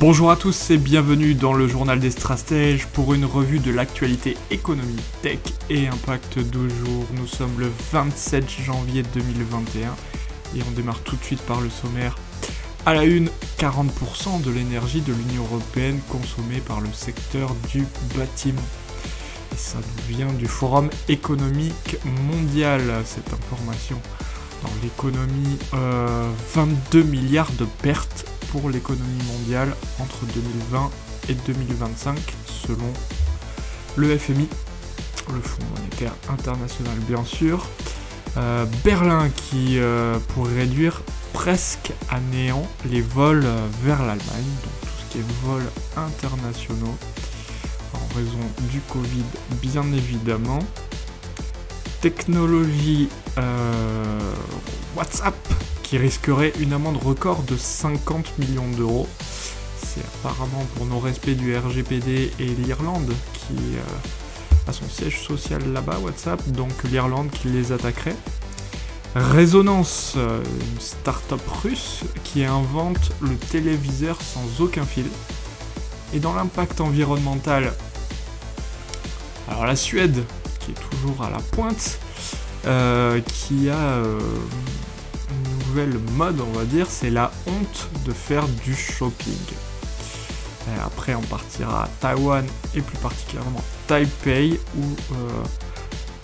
Bonjour à tous et bienvenue dans le journal des stratèges pour une revue de l'actualité économie, tech et impact du jour. Nous sommes le 27 janvier 2021 et on démarre tout de suite par le sommaire. À la une, 40% de l'énergie de l'Union Européenne consommée par le secteur du bâtiment. Et ça vient du Forum économique mondial, cette information. Dans l'économie, 22 euh, milliards de pertes pour l'économie mondiale entre 2020 et 2025 selon le FMI, le Fonds monétaire international bien sûr. Euh, Berlin qui euh, pourrait réduire presque à néant les vols euh, vers l'Allemagne, donc tout ce qui est vols internationaux en raison du Covid bien évidemment. Technologie WhatsApp qui risquerait une amende record de 50 millions d'euros. C'est apparemment pour nos respects du RGPD et l'Irlande qui euh, a son siège social là-bas, WhatsApp, donc l'Irlande qui les attaquerait. Résonance, euh, une start-up russe qui invente le téléviseur sans aucun fil. Et dans l'impact environnemental, alors la Suède, qui est toujours à la pointe, euh, qui a mode, on va dire, c'est la honte de faire du shopping. Et après, on partira à Taïwan et plus particulièrement Taipei où euh,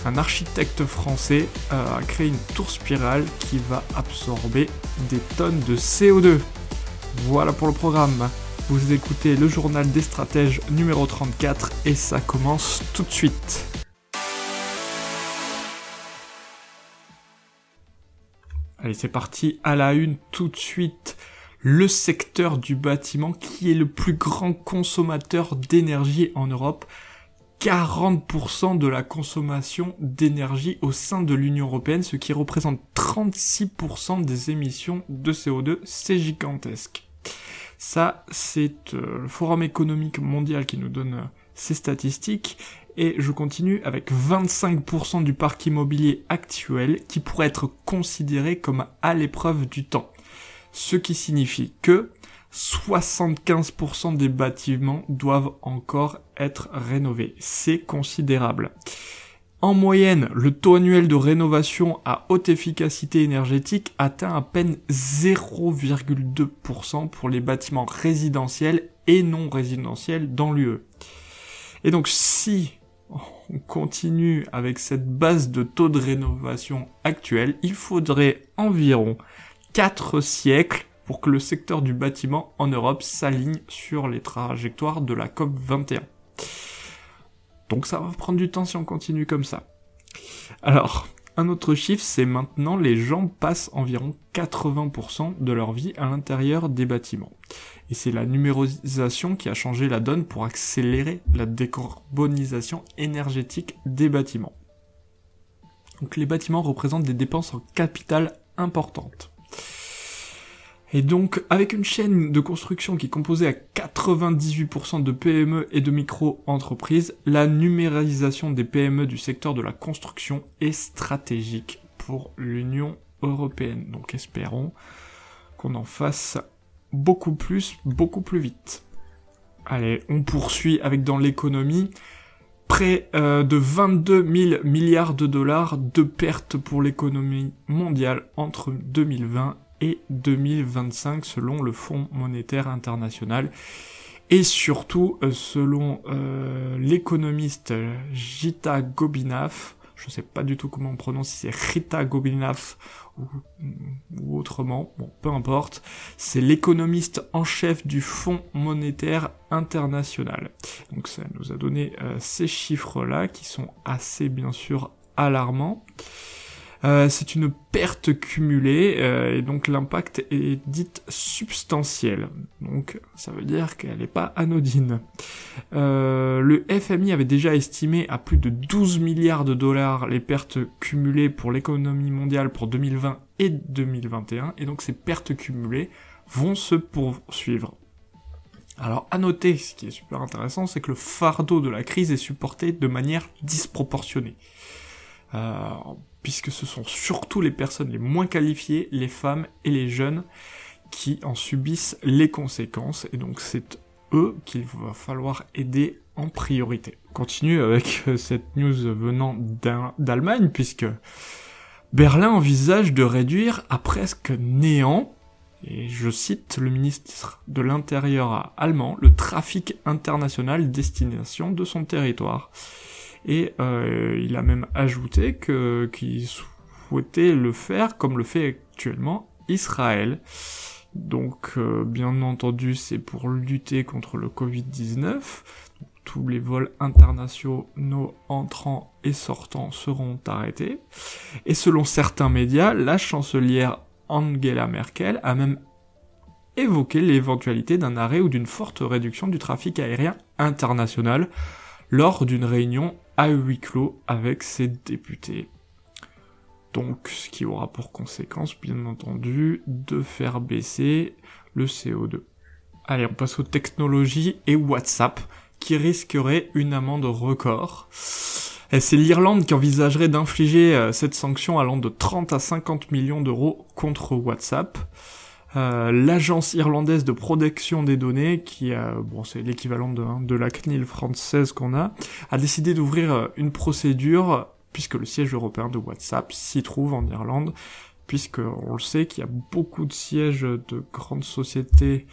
un architecte français euh, a créé une tour spirale qui va absorber des tonnes de CO2. Voilà pour le programme. Vous écoutez le journal des stratèges numéro 34 et ça commence tout de suite. Allez, c'est parti à la une tout de suite. Le secteur du bâtiment qui est le plus grand consommateur d'énergie en Europe. 40% de la consommation d'énergie au sein de l'Union Européenne, ce qui représente 36% des émissions de CO2. C'est gigantesque. Ça, c'est euh, le Forum économique mondial qui nous donne euh, ces statistiques. Et je continue avec 25% du parc immobilier actuel qui pourrait être considéré comme à l'épreuve du temps. Ce qui signifie que 75% des bâtiments doivent encore être rénovés. C'est considérable. En moyenne, le taux annuel de rénovation à haute efficacité énergétique atteint à peine 0,2% pour les bâtiments résidentiels et non résidentiels dans l'UE. Et donc si on continue avec cette base de taux de rénovation actuelle, il faudrait environ 4 siècles pour que le secteur du bâtiment en Europe s'aligne sur les trajectoires de la COP 21. Donc ça va prendre du temps si on continue comme ça. Alors, un autre chiffre, c'est maintenant les gens passent environ 80% de leur vie à l'intérieur des bâtiments. Et c'est la numérisation qui a changé la donne pour accélérer la décarbonisation énergétique des bâtiments. Donc les bâtiments représentent des dépenses en capital importantes. Et donc, avec une chaîne de construction qui est composée à 98% de PME et de micro-entreprises, la numérisation des PME du secteur de la construction est stratégique pour l'Union européenne. Donc espérons qu'on en fasse beaucoup plus, beaucoup plus vite. Allez, on poursuit avec dans l'économie près euh, de 22 000 milliards de dollars de pertes pour l'économie mondiale entre 2020 et 2025 selon le Fonds monétaire international. Et surtout, euh, selon euh, l'économiste Gita Gobinath, je sais pas du tout comment on prononce, si c'est Rita Gobinath ou, ou, autrement, bon, peu importe, c'est l'économiste en chef du Fonds monétaire international. Donc ça nous a donné euh, ces chiffres-là qui sont assez bien sûr alarmants. Euh, c'est une perte cumulée euh, et donc l'impact est dit substantiel. Donc ça veut dire qu'elle n'est pas anodine. Euh, le FMI avait déjà estimé à plus de 12 milliards de dollars les pertes cumulées pour l'économie mondiale pour 2020 et 2021 et donc ces pertes cumulées vont se poursuivre. Alors à noter, ce qui est super intéressant, c'est que le fardeau de la crise est supporté de manière disproportionnée. Euh, puisque ce sont surtout les personnes les moins qualifiées, les femmes et les jeunes, qui en subissent les conséquences, et donc c'est eux qu'il va falloir aider en priorité. On continue avec euh, cette news venant d'Allemagne, puisque Berlin envisage de réduire à presque néant et je cite le ministre de l'Intérieur allemand, le trafic international destination de son territoire. Et euh, il a même ajouté qu'il souhaitait le faire comme le fait actuellement Israël. Donc euh, bien entendu c'est pour lutter contre le Covid-19. Tous les vols internationaux entrants et sortants seront arrêtés. Et selon certains médias, la chancelière Angela Merkel a même évoqué l'éventualité d'un arrêt ou d'une forte réduction du trafic aérien international lors d'une réunion à huis clos avec ses députés. Donc, ce qui aura pour conséquence, bien entendu, de faire baisser le CO2. Allez, on passe aux technologies et WhatsApp, qui risquerait une amende record. C'est l'Irlande qui envisagerait d'infliger euh, cette sanction allant de 30 à 50 millions d'euros contre WhatsApp. Euh, l'agence irlandaise de protection des données, qui a, bon, c'est l'équivalent de, hein, la CNIL française qu'on a, a décidé d'ouvrir euh, une procédure puisque le siège européen de WhatsApp s'y trouve en Irlande, puisque on le sait qu'il y a beaucoup de sièges de grandes sociétés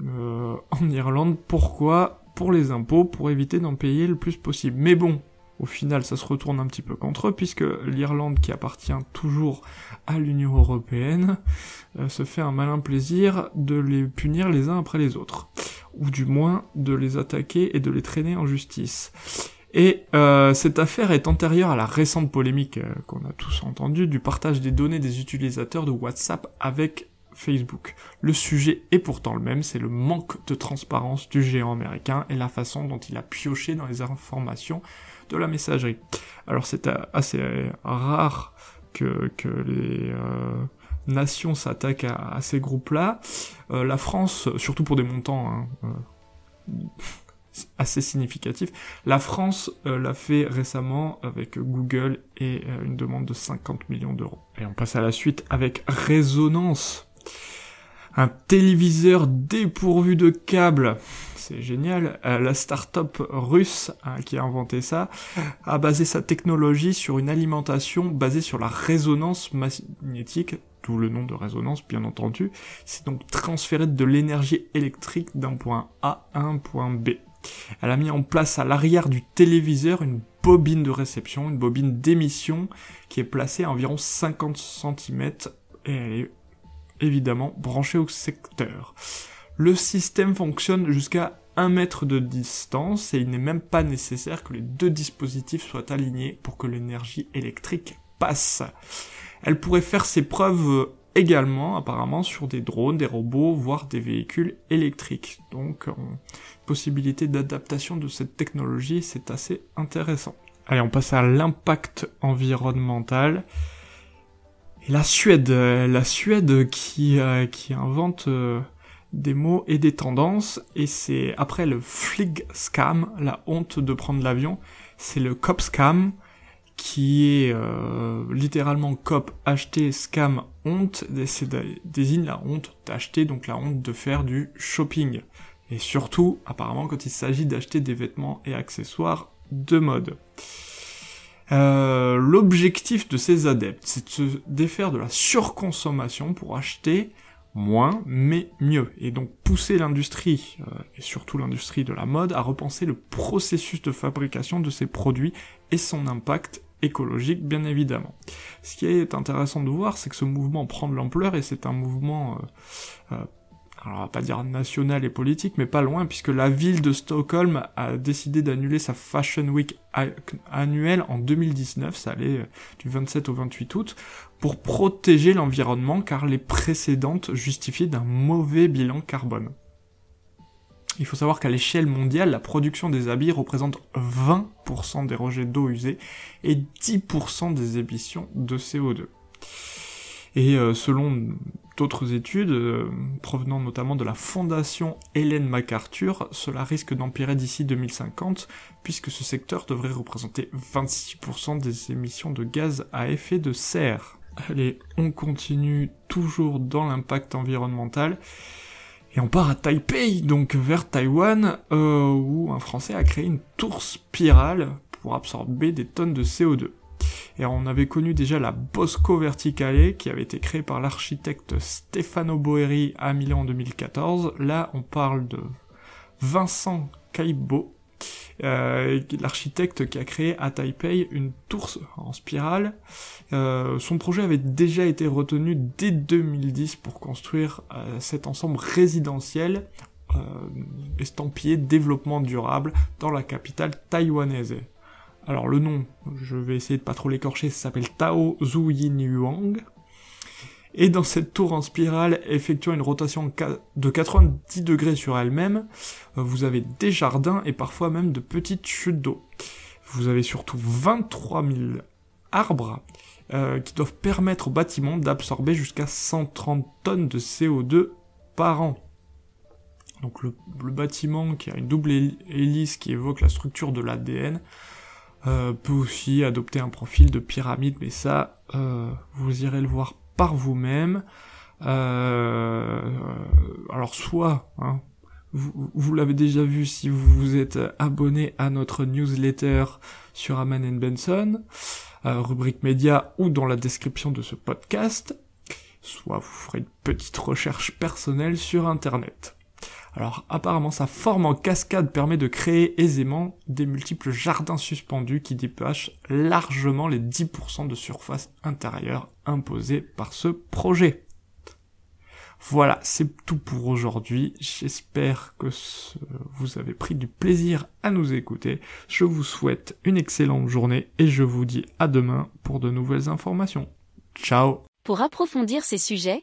euh, en Irlande. Pourquoi? Pour les impôts, pour éviter d'en payer le plus possible. Mais bon, au final, ça se retourne un petit peu contre eux, puisque l'Irlande, qui appartient toujours à l'Union européenne, euh, se fait un malin plaisir de les punir les uns après les autres, ou du moins de les attaquer et de les traîner en justice. Et euh, cette affaire est antérieure à la récente polémique euh, qu'on a tous entendue du partage des données des utilisateurs de WhatsApp avec Facebook. Le sujet est pourtant le même, c'est le manque de transparence du géant américain et la façon dont il a pioché dans les informations de la messagerie. Alors c'est assez rare que, que les euh, nations s'attaquent à, ces groupes-là. Euh, la France, surtout pour des montants hein, euh, assez significatifs, la France l'a fait récemment avec Google et une demande de 50 millions d'euros. Et on passe à la suite avec Résonance. Un téléviseur dépourvu de câbles c'est génial. Euh, la start-up russe hein, qui a inventé ça a basé sa technologie sur une alimentation basée sur la résonance magnétique, d'où le nom de résonance bien entendu. C'est donc transférer de l'énergie électrique d'un point A à un point B. Elle a mis en place à l'arrière du téléviseur une bobine de réception, une bobine d'émission qui est placée à environ 50 cm et elle est évidemment branchée au secteur. Le système fonctionne jusqu'à 1 mètre de distance et il n'est même pas nécessaire que les deux dispositifs soient alignés pour que l'énergie électrique passe. Elle pourrait faire ses preuves également apparemment sur des drones, des robots, voire des véhicules électriques. Donc possibilité d'adaptation de cette technologie, c'est assez intéressant. Allez, on passe à l'impact environnemental. La Suède, la Suède qui, euh, invente euh, des mots et des tendances, et c'est après le flig scam, la honte de prendre l'avion, c'est le cop scam, qui est euh, littéralement cop acheter scam honte, désigne la honte d'acheter, donc la honte de faire du shopping. Et surtout, apparemment, quand il s'agit d'acheter des vêtements et accessoires de mode. Euh, L'objectif de ces adeptes, c'est de se défaire de la surconsommation pour acheter moins, mais mieux, et donc pousser l'industrie, euh, et surtout l'industrie de la mode, à repenser le processus de fabrication de ces produits et son impact écologique, bien évidemment. Ce qui est intéressant de voir, c'est que ce mouvement prend de l'ampleur, et c'est un mouvement euh, euh, alors on va pas dire nationale et politique, mais pas loin, puisque la ville de Stockholm a décidé d'annuler sa Fashion Week annuelle en 2019, ça allait euh, du 27 au 28 août, pour protéger l'environnement, car les précédentes justifiaient d'un mauvais bilan carbone. Il faut savoir qu'à l'échelle mondiale, la production des habits représente 20% des rejets d'eau usée et 10% des émissions de CO2. Et euh, selon d'autres études, euh, provenant notamment de la fondation Hélène MacArthur, cela risque d'empirer d'ici 2050, puisque ce secteur devrait représenter 26% des émissions de gaz à effet de serre. Allez, on continue toujours dans l'impact environnemental. Et on part à Taipei, donc vers Taïwan, euh, où un Français a créé une tour spirale pour absorber des tonnes de CO2. Et on avait connu déjà la Bosco Verticale qui avait été créée par l'architecte Stefano Boeri à Milan en 2014. Là, on parle de Vincent Caibo, euh, l'architecte qui a créé à Taipei une tour en spirale. Euh, son projet avait déjà été retenu dès 2010 pour construire euh, cet ensemble résidentiel estampillé développement durable dans la capitale taïwanaise. Alors le nom, je vais essayer de pas trop l'écorcher, ça s'appelle Tao Zhu Yin Yuang. Et dans cette tour en spirale, effectuant une rotation de 90 degrés sur elle-même, vous avez des jardins et parfois même de petites chutes d'eau. Vous avez surtout 23 000 arbres euh, qui doivent permettre au bâtiment d'absorber jusqu'à 130 tonnes de CO2 par an. Donc le, bâtiment qui a une double hélice qui évoque la structure de l'ADN euh, peut aussi adopter un profil de pyramide, mais ça, euh, vous irez le voir par vous-même. Euh, alors soit, hein, vous, vous l'avez déjà vu si vous vous êtes abonné à notre newsletter sur Aman Benson, rubrique média ou dans la description de ce podcast, soit vous ferez une petite recherche personnelle sur Internet. Alors apparemment sa forme en cascade permet de créer aisément des multiples jardins suspendus qui dépassent largement les 10% de surface intérieure imposés par ce projet. Voilà, c'est tout pour aujourd'hui. J'espère que vous avez pris du plaisir à nous écouter. Je vous souhaite une excellente journée et je vous dis à demain pour de nouvelles informations. Ciao Pour approfondir ces sujets,